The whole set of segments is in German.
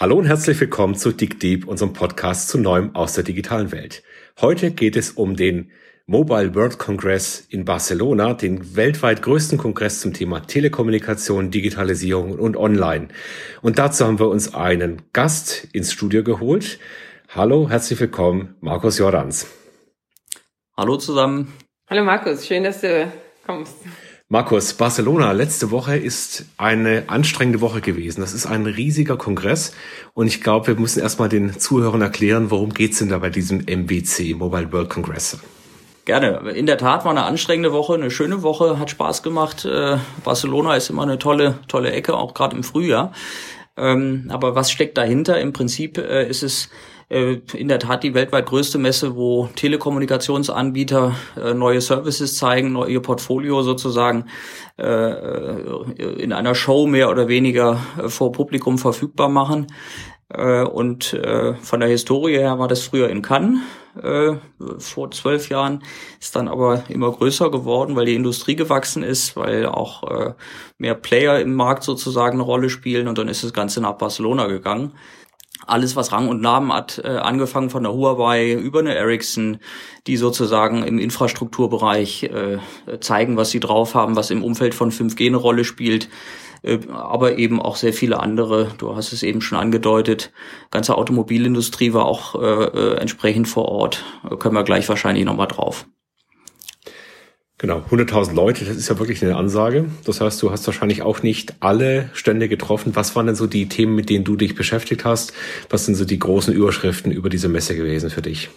Hallo und herzlich willkommen zu Dig Deep, unserem Podcast zu Neuem aus der digitalen Welt. Heute geht es um den Mobile World Congress in Barcelona, den weltweit größten Kongress zum Thema Telekommunikation, Digitalisierung und Online. Und dazu haben wir uns einen Gast ins Studio geholt. Hallo, herzlich willkommen, Markus Jordans. Hallo zusammen. Hallo Markus, schön, dass du kommst. Markus, Barcelona letzte Woche ist eine anstrengende Woche gewesen. Das ist ein riesiger Kongress und ich glaube, wir müssen erstmal den Zuhörern erklären, worum geht's denn da bei diesem MWC, Mobile World Congress? Gerne. In der Tat war eine anstrengende Woche, eine schöne Woche, hat Spaß gemacht. Äh, Barcelona ist immer eine tolle, tolle Ecke, auch gerade im Frühjahr. Ähm, aber was steckt dahinter? Im Prinzip äh, ist es in der Tat die weltweit größte Messe, wo Telekommunikationsanbieter äh, neue Services zeigen, ihr Portfolio sozusagen äh, in einer Show mehr oder weniger vor Publikum verfügbar machen. Und von der Historie her war das früher in Cannes vor zwölf Jahren, ist dann aber immer größer geworden, weil die Industrie gewachsen ist, weil auch mehr Player im Markt sozusagen eine Rolle spielen und dann ist das Ganze nach Barcelona gegangen alles, was Rang und Namen hat, äh, angefangen von der Huawei über eine Ericsson, die sozusagen im Infrastrukturbereich äh, zeigen, was sie drauf haben, was im Umfeld von 5G eine Rolle spielt, äh, aber eben auch sehr viele andere. Du hast es eben schon angedeutet. Ganze Automobilindustrie war auch äh, äh entsprechend vor Ort. Können wir gleich wahrscheinlich nochmal drauf. Genau, 100.000 Leute, das ist ja wirklich eine Ansage. Das heißt, du hast wahrscheinlich auch nicht alle Stände getroffen. Was waren denn so die Themen, mit denen du dich beschäftigt hast? Was sind so die großen Überschriften über diese Messe gewesen für dich?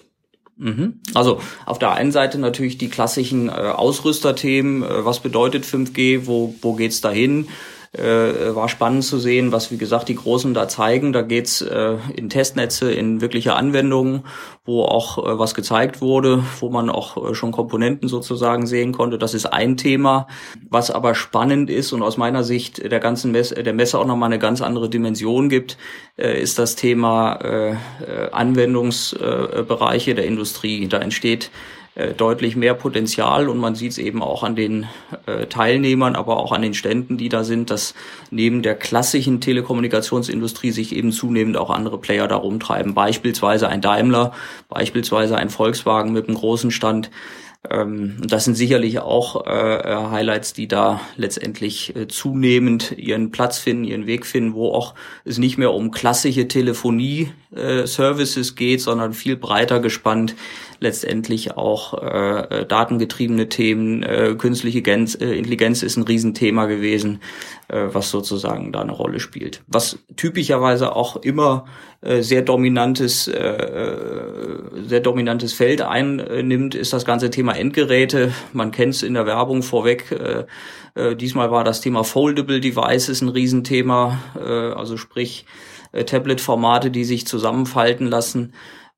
Mhm. Also auf der einen Seite natürlich die klassischen äh, Ausrüsterthemen. Äh, was bedeutet 5G? Wo, wo geht's dahin? Äh, war spannend zu sehen, was wie gesagt die Großen da zeigen. Da geht's äh, in Testnetze, in wirkliche Anwendungen, wo auch äh, was gezeigt wurde, wo man auch äh, schon Komponenten sozusagen sehen konnte. Das ist ein Thema. Was aber spannend ist und aus meiner Sicht der ganzen Messe, der Messe auch nochmal eine ganz andere Dimension gibt, äh, ist das Thema äh, äh Anwendungsbereiche der Industrie. Da entsteht äh, deutlich mehr Potenzial und man sieht es eben auch an den äh, Teilnehmern, aber auch an den Ständen, die da sind, dass neben der klassischen Telekommunikationsindustrie sich eben zunehmend auch andere Player da rumtreiben. Beispielsweise ein Daimler, beispielsweise ein Volkswagen mit einem großen Stand. Ähm, das sind sicherlich auch äh, Highlights, die da letztendlich äh, zunehmend ihren Platz finden, ihren Weg finden, wo auch es nicht mehr um klassische Telefonie-Services äh, geht, sondern viel breiter gespannt letztendlich auch äh, datengetriebene Themen, äh, künstliche Gens, äh, Intelligenz ist ein Riesenthema gewesen, äh, was sozusagen da eine Rolle spielt. Was typischerweise auch immer äh, sehr dominantes, äh, äh sehr dominantes Feld einnimmt, ist das ganze Thema Endgeräte. Man kennt es in der Werbung vorweg. Äh, äh, diesmal war das Thema Foldable Devices ein Riesenthema, äh, also sprich äh, Tablet-Formate, die sich zusammenfalten lassen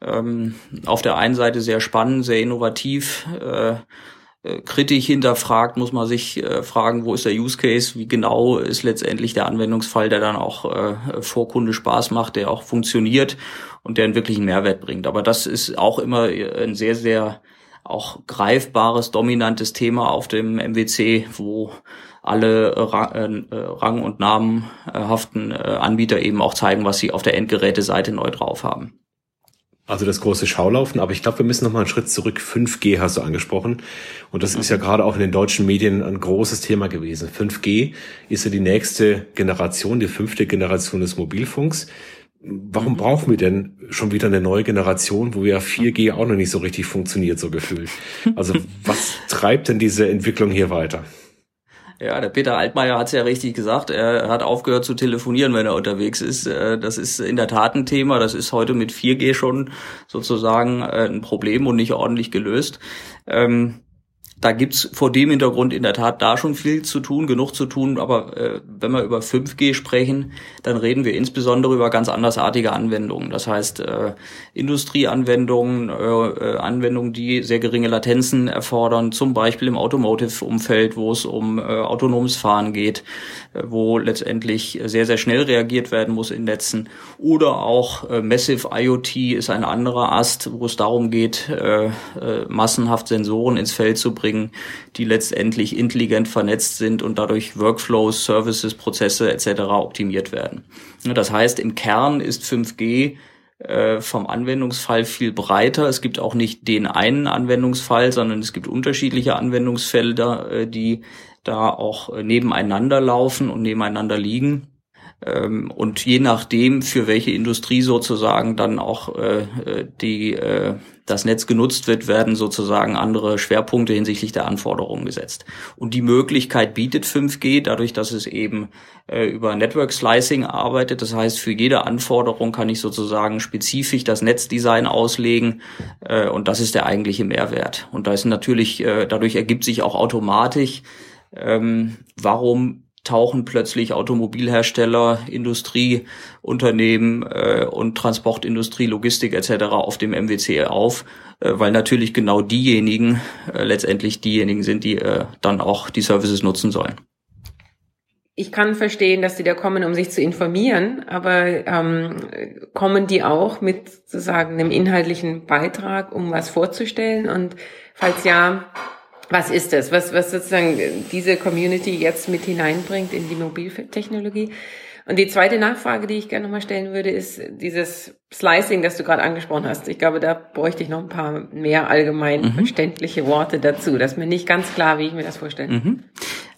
ähm, auf der einen Seite sehr spannend, sehr innovativ, äh, äh, kritisch hinterfragt, muss man sich äh, fragen, wo ist der Use Case, wie genau ist letztendlich der Anwendungsfall, der dann auch äh, vor Kunde Spaß macht, der auch funktioniert und der einen wirklichen Mehrwert bringt. Aber das ist auch immer ein sehr, sehr auch greifbares, dominantes Thema auf dem MWC, wo alle äh, Rang- und namenhaften Anbieter eben auch zeigen, was sie auf der Endgeräteseite neu drauf haben. Also das große Schaulaufen, aber ich glaube, wir müssen noch mal einen Schritt zurück. 5G hast du angesprochen. Und das ist ja gerade auch in den deutschen Medien ein großes Thema gewesen. 5G ist ja die nächste Generation, die fünfte Generation des Mobilfunks. Warum brauchen wir denn schon wieder eine neue Generation, wo ja 4G auch noch nicht so richtig funktioniert, so gefühlt? Also was treibt denn diese Entwicklung hier weiter? Ja, der Peter Altmaier hat es ja richtig gesagt. Er hat aufgehört zu telefonieren, wenn er unterwegs ist. Äh, das ist in der Tat ein Thema. Das ist heute mit 4G schon sozusagen äh, ein Problem und nicht ordentlich gelöst. Ähm, da gibt's vor dem Hintergrund in der Tat da schon viel zu tun, genug zu tun. Aber äh, wenn wir über 5G sprechen, dann reden wir insbesondere über ganz andersartige Anwendungen. Das heißt äh, Industrieanwendungen, äh, äh, Anwendungen, die sehr geringe Latenzen erfordern, zum Beispiel im Automotive-Umfeld, wo es um äh, autonomes Fahren geht, äh, wo letztendlich sehr, sehr schnell reagiert werden muss in Netzen. Oder auch äh, Massive IoT ist ein anderer Ast, wo es darum geht, äh, äh, massenhaft Sensoren ins Feld zu bringen bringen, die letztendlich intelligent vernetzt sind und dadurch Workflows, Services, Prozesse etc. optimiert werden. Das heißt, im Kern ist 5G äh, vom Anwendungsfall viel breiter. Es gibt auch nicht den einen Anwendungsfall, sondern es gibt unterschiedliche Anwendungsfelder, äh, die da auch äh, nebeneinander laufen und nebeneinander liegen. Ähm, und je nachdem, für welche Industrie sozusagen dann auch die, das Netz genutzt wird, werden sozusagen andere Schwerpunkte hinsichtlich der Anforderungen gesetzt. Und die Möglichkeit bietet 5G, dadurch, dass es eben über Network Slicing arbeitet. Das heißt, für jede Anforderung kann ich sozusagen spezifisch das Netzdesign auslegen. und das ist der eigentliche Mehrwert. Und da ist natürlich, dadurch ergibt sich auch automatisch, ähm, warum tauchen plötzlich Automobilhersteller, Industrieunternehmen äh, und Transportindustrie, Logistik etc. auf dem MWC auf, äh, weil natürlich genau diejenigen äh, letztendlich diejenigen sind, die äh, dann auch die Services nutzen sollen. Ich kann verstehen, dass die da kommen, um sich zu informieren, aber ähm, kommen die auch mit sozusagen einem inhaltlichen Beitrag, um was vorzustellen? Und falls ja, was ist das? Was, was sozusagen diese Community jetzt mit hineinbringt in die Mobiltechnologie? Und die zweite Nachfrage, die ich gerne nochmal stellen würde, ist dieses Slicing, das du gerade angesprochen hast. Ich glaube, da bräuchte ich noch ein paar mehr allgemein mhm. verständliche Worte dazu. Das ist mir nicht ganz klar, wie ich mir das vorstelle. Mhm.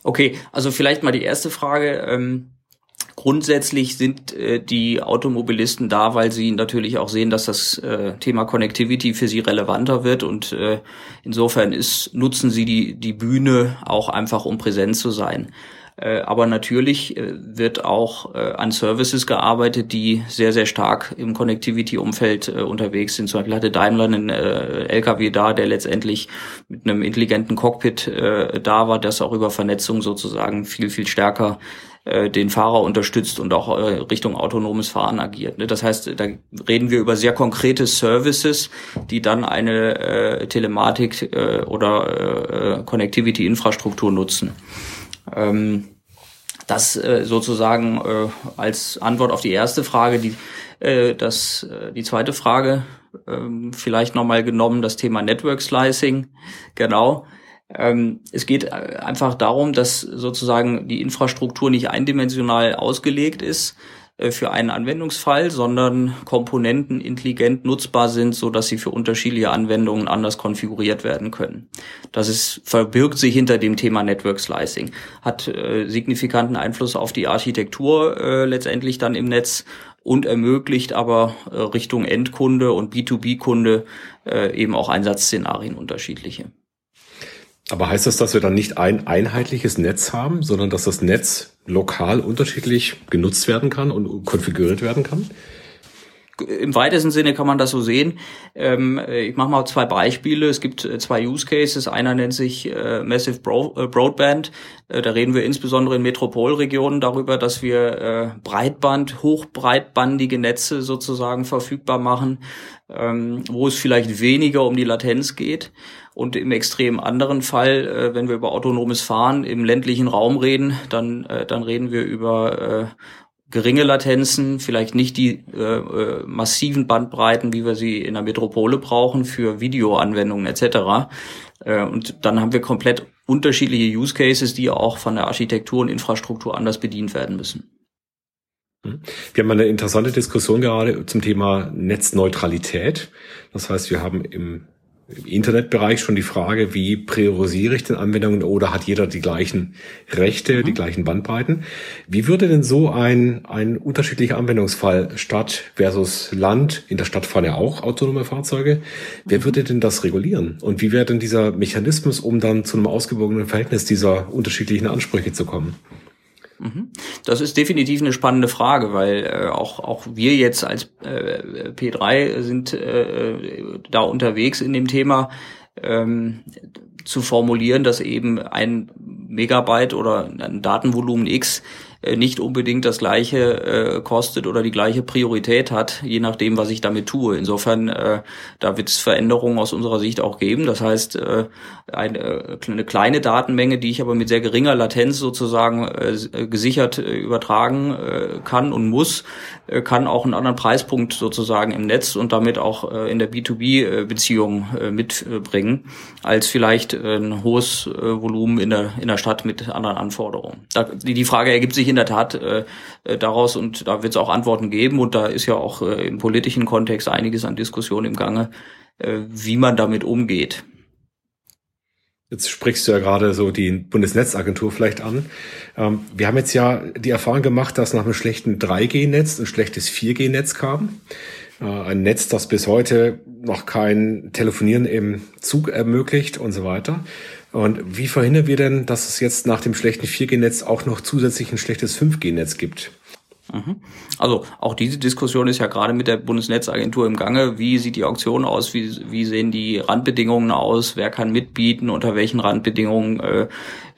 Okay, also vielleicht mal die erste Frage. Ähm Grundsätzlich sind äh, die Automobilisten da, weil sie natürlich auch sehen, dass das äh, Thema Connectivity für sie relevanter wird und äh, insofern ist, nutzen sie die, die Bühne auch einfach, um präsent zu sein. Äh, aber natürlich äh, wird auch äh, an Services gearbeitet, die sehr, sehr stark im Connectivity-Umfeld unterwegs sind. Zum Beispiel hatte Daimler einen LKW da, der letztendlich mit einem intelligenten Cockpit da war, das auch über Vernetzung sozusagen viel, viel stärker äh, den Fahrer unterstützt und auch äh, Richtung autonomes Fahren agiert. Ne? Das heißt, da reden wir über sehr konkrete Services, die dann eine äh, Telematik äh, oder äh, Connectivity-Infrastruktur nutzen. Ähm, das äh, sozusagen äh, als Antwort auf die erste Frage, die äh, das äh, die zweite Frage äh, vielleicht nochmal genommen, das Thema Network Slicing. Genau. Ähm, es geht äh, einfach darum, dass sozusagen die Infrastruktur nicht eindimensional ausgelegt ist äh, für einen Anwendungsfall, sondern Komponenten intelligent nutzbar sind, so dass sie für unterschiedliche Anwendungen anders konfiguriert werden können. Das ist, verbirgt sich hinter dem Thema Network Slicing, hat äh, signifikanten Einfluss auf die Architektur äh, letztendlich dann im Netz und ermöglicht aber äh, Richtung Endkunde und B2B-Kunde äh, eben auch Einsatzszenarien unterschiedliche. Aber heißt das, dass wir dann nicht ein einheitliches Netz haben, sondern dass das Netz lokal unterschiedlich genutzt werden kann und konfiguriert werden kann? Im weitesten Sinne kann man das so sehen. Ähm, ich mache mal zwei Beispiele. Es gibt äh, zwei Use Cases. Einer nennt sich äh, Massive äh, Broadband. da reden wir insbesondere in Metropolregionen darüber, dass wir Breitband, hochbreitbandige Netze sozusagen verfügbar machen, ähm, wo es vielleicht weniger um die Latenz geht. Und im extrem anderen Fall, äh, wenn wir über autonomes Fahren im ländlichen Raum reden, dann, äh, dann reden wir über äh, geringe Latenzen, vielleicht nicht die äh, äh, massiven Bandbreiten, wie wir sie in der Metropole brauchen für Videoanwendungen etc. Äh, und dann haben wir komplett unterschiedliche Use Cases, die auch von der Architektur und Infrastruktur anders bedient werden müssen. Hm. Wir haben eine interessante Diskussion gerade zum Thema Netzneutralität. Das heißt, wir haben im im Internetbereich schon die Frage, wie priorisiere ich denn Anwendungen oder hat jeder die gleichen Rechte, mhm. die gleichen Bandbreiten? Wie würde denn so ein, ein unterschiedlicher Anwendungsfall Stadt versus Land, in der Stadt fahren ja auch autonome Fahrzeuge, wer würde denn das regulieren? Und wie wäre denn dieser Mechanismus, um dann zu einem ausgewogenen Verhältnis dieser unterschiedlichen Ansprüche zu kommen? Mhm. Das ist definitiv eine spannende Frage, weil äh, auch auch wir jetzt als äh, P3 sind äh, da unterwegs in dem Thema ähm, zu formulieren, dass eben ein Megabyte oder ein Datenvolumen X nicht unbedingt das gleiche äh, kostet oder die gleiche Priorität hat, je nachdem, was ich damit tue. Insofern, äh, da wird es Veränderungen aus unserer Sicht auch geben. Das heißt, äh, eine, äh, eine kleine Datenmenge, die ich aber mit sehr geringer Latenz sozusagen äh, gesichert äh, übertragen äh, kann und muss, äh, kann auch einen anderen Preispunkt sozusagen im Netz und damit auch äh, in der B2B-Beziehung äh, mitbringen, als vielleicht ein hohes Volumen in der, in der Stadt mit anderen Anforderungen. die Frage ergibt sich in der Tat daraus und da wird es auch Antworten geben und da ist ja auch im politischen Kontext einiges an Diskussion im Gange, wie man damit umgeht. Jetzt sprichst du ja gerade so die Bundesnetzagentur vielleicht an. Ähm, wir haben jetzt ja die Erfahrung gemacht, dass nach einem schlechten 3G-Netz ein schlechtes 4G-Netz kam. Äh, ein Netz, das bis heute noch kein Telefonieren im Zug ermöglicht und so weiter. Und wie verhindern wir denn, dass es jetzt nach dem schlechten 4G-Netz auch noch zusätzlich ein schlechtes 5G-Netz gibt? Mhm. Also auch diese Diskussion ist ja gerade mit der Bundesnetzagentur im Gange. Wie sieht die Auktion aus? Wie, wie sehen die Randbedingungen aus? Wer kann mitbieten? Unter welchen Randbedingungen? Äh,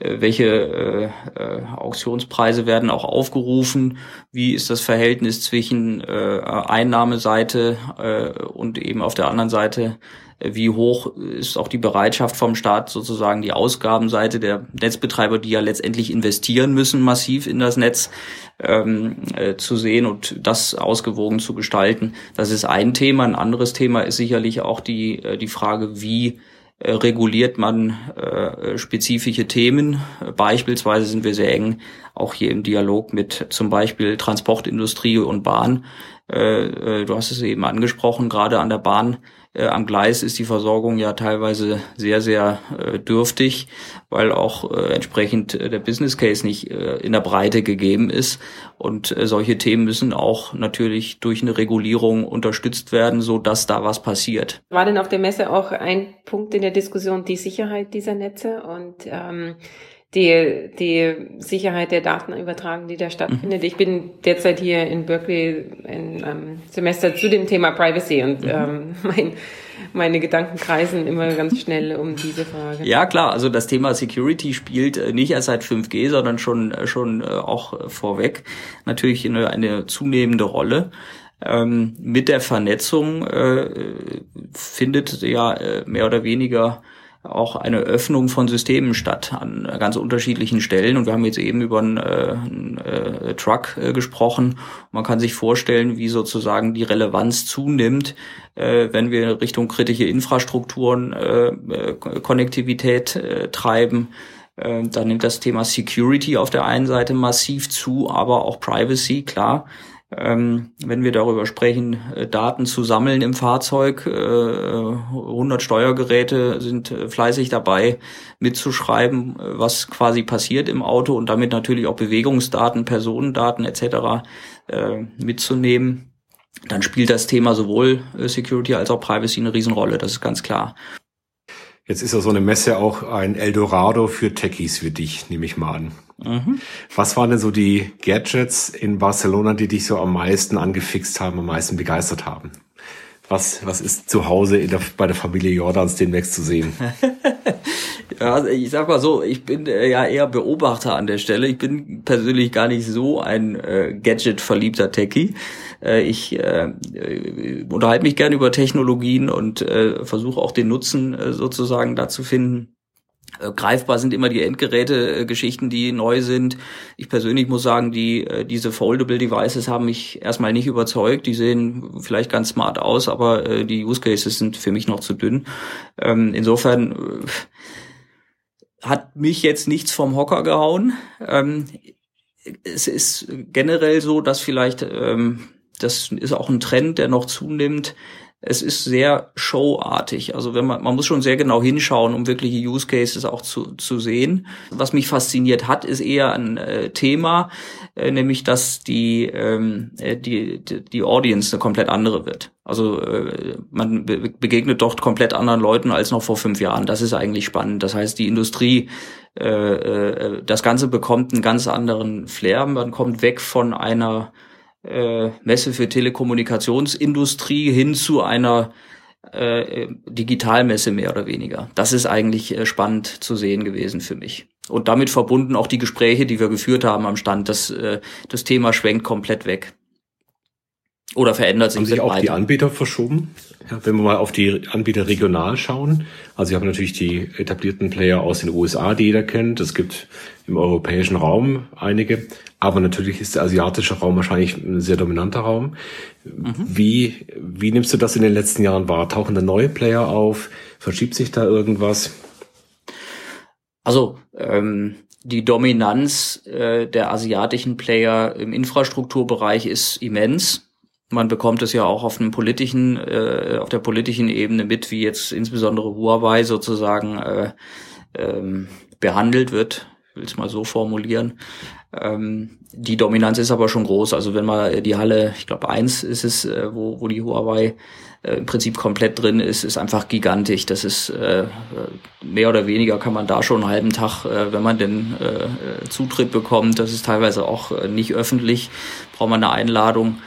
welche äh, äh, Auktionspreise werden auch aufgerufen? Wie ist das Verhältnis zwischen äh, Einnahmeseite äh, und eben auf der anderen Seite wie hoch ist auch die Bereitschaft vom Staat sozusagen die Ausgabenseite der Netzbetreiber, die ja letztendlich investieren müssen massiv in das Netz, ähm, äh, zu sehen und das ausgewogen zu gestalten. Das ist ein Thema. Ein anderes Thema ist sicherlich auch die, äh, die Frage, wie äh, reguliert man äh, spezifische Themen. Beispielsweise sind wir sehr eng auch hier im Dialog mit zum Beispiel Transportindustrie und Bahn. Äh, äh du hast es eben angesprochen, gerade an der Bahn äh, am Gleis ist die Versorgung ja teilweise sehr, sehr äh, dürftig, weil auch äh, entsprechend äh, der Business Case nicht in der Breite gegeben ist. Und solche Themen müssen auch natürlich durch eine Regulierung unterstützt werden, so dass da was passiert. War denn auf der Messe auch ein Punkt in der Diskussion die Sicherheit dieser Netze und ähm, die, die Sicherheit der Datenübertragung, die da stattfindet. Mhm. Ich bin derzeit hier in Berkeley in einem Semester zu dem Thema Privacy und mhm. ähm, mein, meine Gedanken kreisen immer ganz schnell um diese Frage. Ja, klar, also das Thema Security spielt äh, nicht erst seit 5G, sondern schon, äh, schon äh, auch vorweg natürlich eine, eine zunehmende Rolle. Ähm, mit der Vernetzung äh, findet ja mehr oder weniger auch eine Öffnung von Systemen statt an ganz unterschiedlichen Stellen. Und wir haben jetzt eben über einen, äh, einen äh, Truck äh, gesprochen. Man kann sich vorstellen, wie sozusagen die Relevanz zunimmt, äh, wenn wir Richtung kritische Infrastrukturen äh, äh Konnektivität treiben. Äh, dann nimmt das Thema Security auf der einen Seite massiv zu, aber auch Privacy, klar ähm, wenn wir darüber sprechen, äh, Daten zu sammeln im Fahrzeug. Äh, 100 Steuergeräte sind äh, fleißig dabei mitzuschreiben, äh, was quasi passiert im Auto und damit natürlich auch Bewegungsdaten, Personendaten etc. Äh, mitzunehmen. Dann spielt das Thema sowohl Security als auch Privacy eine Riesenrolle, das ist ganz klar. Jetzt ist ja so eine Messe auch ein Eldorado für Techies für dich, nehme ich mal an. Mhm. Was waren denn so die Gadgets in Barcelona, die dich so am meisten angefixt haben, am meisten begeistert haben? Was, was ist zu Hause der, bei der Familie Jordans demnächst zu sehen? ja, ich sag mal so, ich bin äh, ja eher Beobachter an der Stelle. Ich bin persönlich gar nicht so ein äh, Gadget-verliebter Techie. Äh, ich äh, äh, unterhalte mich gerne über Technologien und äh, versuche auch den Nutzen sozusagen da zu finden. Greifbar sind immer die Endgeräte-Geschichten, die neu sind. Ich persönlich muss sagen, die diese Foldable Devices haben mich erstmal nicht überzeugt. Die sehen vielleicht ganz smart aus, aber die Use Cases sind für mich noch zu dünn. Ähm, insofern hat mich jetzt nichts vom Hocker gehauen. Ähm, es ist generell so, dass vielleicht ähm, das ist auch ein Trend, der noch zunimmt, es ist sehr showartig. Also wenn man, man muss schon sehr genau hinschauen, um wirkliche Use Cases auch zu, zu sehen. Was mich fasziniert hat, ist eher ein äh, Thema, äh, nämlich dass die, ähm, äh, die, die Audience eine komplett andere wird. Also äh, man be begegnet dort komplett anderen Leuten als noch vor fünf Jahren. Das ist eigentlich spannend. Das heißt, die Industrie, äh, äh, das Ganze bekommt einen ganz anderen Flair. Man kommt weg von einer Messe für Telekommunikationsindustrie hin zu einer Digitalmesse mehr oder weniger. Das ist eigentlich spannend zu sehen gewesen für mich. Und damit verbunden auch die Gespräche, die wir geführt haben am Stand. Das, das Thema schwenkt komplett weg. Oder verändert sich, haben sich auch weiter. die Anbieter verschoben? Ja, wenn wir mal auf die Anbieter regional schauen. Also wir haben natürlich die etablierten Player aus den USA, die jeder kennt. Es gibt im europäischen Raum einige. Aber natürlich ist der asiatische Raum wahrscheinlich ein sehr dominanter Raum. Mhm. Wie, wie nimmst du das in den letzten Jahren wahr? Tauchen da neue Player auf? Verschiebt sich da irgendwas? Also ähm, die Dominanz äh, der asiatischen Player im Infrastrukturbereich ist immens. Man bekommt es ja auch auf einem politischen, äh, auf der politischen Ebene mit, wie jetzt insbesondere Huawei sozusagen äh, ähm, behandelt wird will es mal so formulieren. Ähm, die Dominanz ist aber schon groß. Also wenn man die Halle, ich glaube eins ist es, äh, wo, wo die Huawei äh, im Prinzip komplett drin ist, ist einfach gigantisch. Das ist äh, mehr oder weniger kann man da schon einen halben Tag, äh, wenn man den äh, Zutritt bekommt, das ist teilweise auch äh, nicht öffentlich, braucht man eine Einladung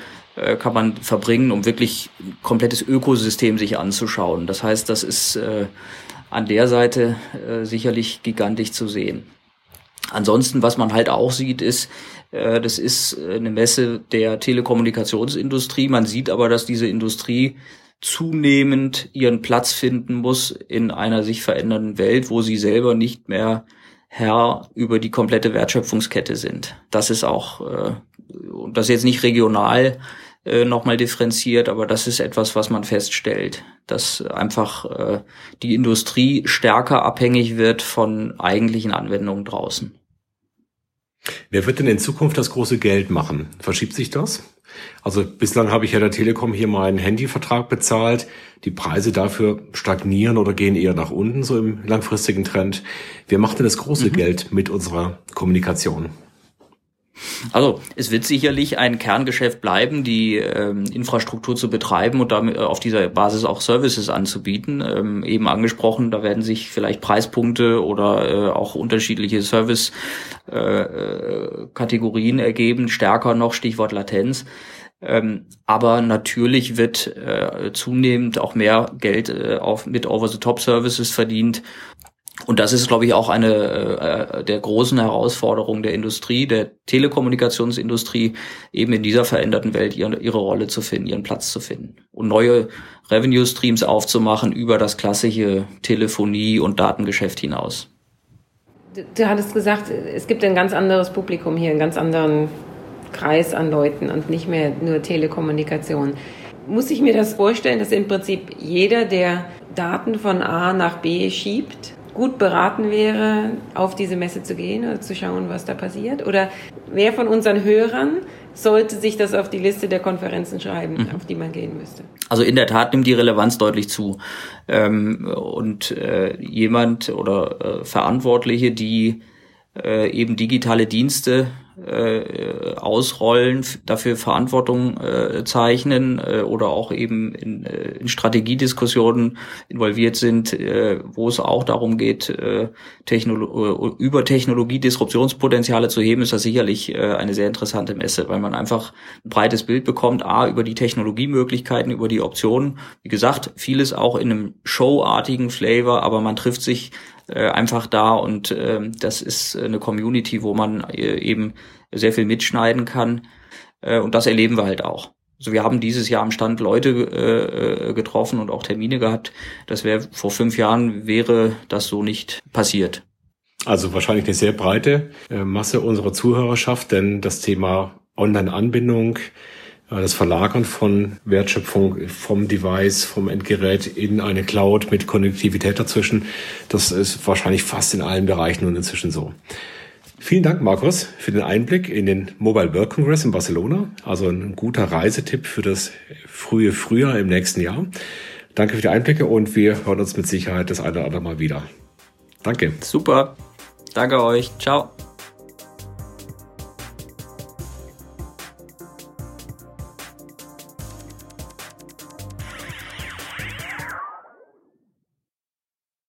äh, kann man verbringen, um wirklich ein komplettes Ökosystem sich anzuschauen. Das heißt, das ist äh, an der Seite äh, sicherlich gigantisch zu sehen. Ansonsten, was man halt auch sieht, ist, äh, das ist eine Messe der Telekommunikationsindustrie. Man sieht aber, dass diese Industrie zunehmend ihren Platz finden muss in einer sich verändernden Welt, wo sie selber nicht mehr Herr über die komplette Wertschöpfungskette sind. Das ist auch, äh, das ist jetzt nicht regional äh, nochmal differenziert, aber das ist etwas, was man feststellt, dass einfach äh, die Industrie stärker abhängig wird von eigentlichen Anwendungen draußen. Wer wird denn in Zukunft das große Geld machen? Verschiebt sich das? Also bislang habe ich ja der Telekom hier meinen Handyvertrag bezahlt. Die Preise dafür stagnieren oder gehen eher nach unten, so im langfristigen Trend. Wer macht denn das große mhm. Geld mit unserer Kommunikation? Also es wird sicherlich ein Kerngeschäft bleiben, die ähm, Infrastruktur zu betreiben und damit äh, auf dieser Basis auch Services anzubieten. Ähm, eben angesprochen, da werden sich vielleicht Preispunkte oder äh, auch unterschiedliche Service-Kategorien äh, ergeben, stärker noch Stichwort Latenz. Ähm, aber natürlich wird äh, zunehmend auch mehr Geld äh, auf, mit Over-the-Top-Services verdient und das ist, glaube ich, auch eine äh, der großen Herausforderungen der Industrie, der Telekommunikationsindustrie, eben in dieser veränderten Welt ihre, ihre Rolle zu finden, ihren Platz zu finden und neue Revenue Streams aufzumachen über das klassische Telefonie- und Datengeschäft hinaus. Du, du hattest gesagt, es gibt ein ganz anderes Publikum hier, einen ganz anderen Kreis an Leuten und nicht mehr nur Telekommunikation. Muss ich mir das vorstellen, dass im Prinzip jeder, der Daten von A nach B schiebt, gut beraten wäre, auf diese Messe zu gehen oder zu schauen, was da passiert? Oder wer von unseren Hörern sollte sich das auf die Liste der Konferenzen schreiben, mhm. auf die man gehen müsste? Also in der Tat nimmt die Relevanz deutlich zu. Ähm, und äh, jemand oder äh, Verantwortliche, die äh, eben digitale Dienste äh, ausrollen, dafür Verantwortung äh, zeichnen äh, oder auch eben in, äh, in Strategiediskussionen involviert sind, äh, wo es auch darum geht, äh, Technolo äh, über Technologie Disruptionspotenziale zu heben, ist das sicherlich äh, eine sehr interessante Messe, weil man einfach ein breites Bild bekommt, a, über die Technologiemöglichkeiten, über die Optionen. Wie gesagt, vieles auch in einem showartigen Flavor, aber man trifft sich äh, einfach da und äh, das ist eine Community, wo man äh, eben sehr viel mitschneiden kann äh, und das erleben wir halt auch. Also wir haben dieses Jahr am Stand Leute äh, äh getroffen und auch Termine gehabt. Das wäre vor fünf Jahren wäre das so nicht passiert. Also wahrscheinlich eine sehr breite äh, Masse unserer Zuhörerschaft, denn das Thema Online-Anbindung, das Verlagern von Wertschöpfung vom Device, vom Endgerät in eine Cloud mit Konnektivität dazwischen, das ist wahrscheinlich fast in allen Bereichen nun inzwischen so. Vielen Dank, Markus, für den Einblick in den Mobile World Congress in Barcelona. Also ein guter Reisetipp für das frühe Frühjahr im nächsten Jahr. Danke für die Einblicke und wir hören uns mit Sicherheit das eine oder andere Mal wieder. Danke. Super. Danke euch. Ciao.